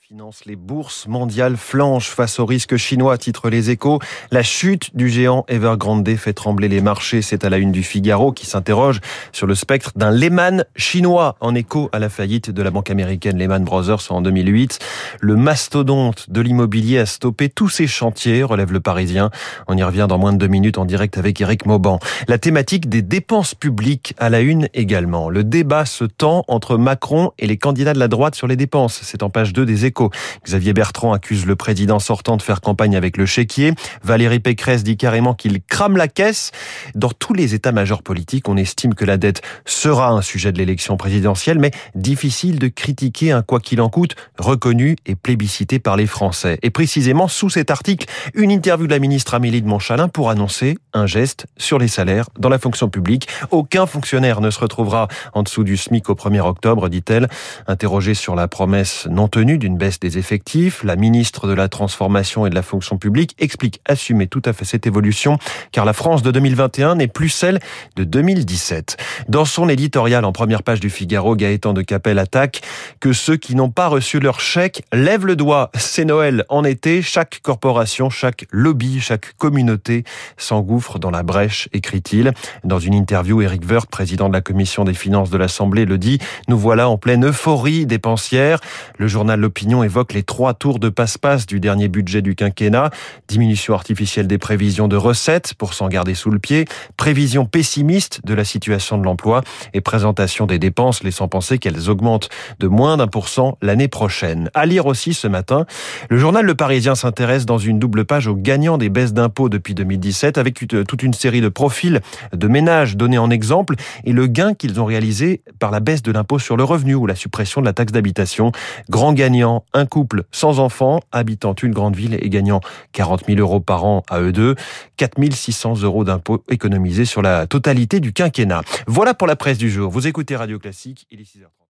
finance, les bourses mondiales flanchent face au risque chinois, titre les échos. La chute du géant Evergrande fait trembler les marchés. C'est à la une du Figaro qui s'interroge sur le spectre d'un Lehman chinois en écho à la faillite de la banque américaine Lehman Brothers en 2008. Le mastodonte de l'immobilier a stoppé tous ses chantiers, relève le Parisien. On y revient dans moins de deux minutes en direct avec Eric Mauban. La thématique des dépenses publiques à la une également. Le débat se tend entre Macron et les candidats de la droite sur les dépenses. C'est en page 2 des échos. Xavier Bertrand accuse le président sortant de faire campagne avec le chéquier. Valérie Pécresse dit carrément qu'il crame la caisse. Dans tous les états-majors politiques, on estime que la dette sera un sujet de l'élection présidentielle, mais difficile de critiquer un quoi qu'il en coûte reconnu et plébiscité par les Français. Et précisément, sous cet article, une interview de la ministre Amélie de Montchalin pour annoncer un geste sur les salaires dans la fonction publique. Aucun fonctionnaire ne se retrouvera en dessous du SMIC au 1er octobre, dit-elle. Interrogée sur la promesse non tenue d'une baisse des effectifs. La ministre de la Transformation et de la Fonction publique explique assumer tout à fait cette évolution, car la France de 2021 n'est plus celle de 2017. Dans son éditorial en première page du Figaro, Gaëtan de Capelle attaque que ceux qui n'ont pas reçu leur chèque lèvent le doigt. C'est Noël en été, chaque corporation, chaque lobby, chaque communauté s'engouffre dans la brèche, écrit-il. Dans une interview, Eric Woerth, président de la commission des finances de l'Assemblée, le dit, nous voilà en pleine euphorie dépensière. Le journal L'Opinion évoque les trois tours de passe-passe du dernier budget du quinquennat. Diminution artificielle des prévisions de recettes pour s'en garder sous le pied. Prévision pessimiste de la situation de l'emploi et présentation des dépenses laissant penser qu'elles augmentent de moins d'un pour cent l'année prochaine. À lire aussi ce matin, le journal Le Parisien s'intéresse dans une double page aux gagnants des baisses d'impôts depuis 2017 avec toute une série de profils de ménages donnés en exemple et le gain qu'ils ont réalisé par la baisse de l'impôt sur le revenu ou la suppression de la taxe d'habitation. Grand gagnant, un couple sans enfants, habitant une grande ville et gagnant 40 000 euros par an à eux deux, 4 600 euros d'impôts économisés sur la totalité du quinquennat. Voilà pour la presse du jour. Vous écoutez Radio Classique, il est 6h30.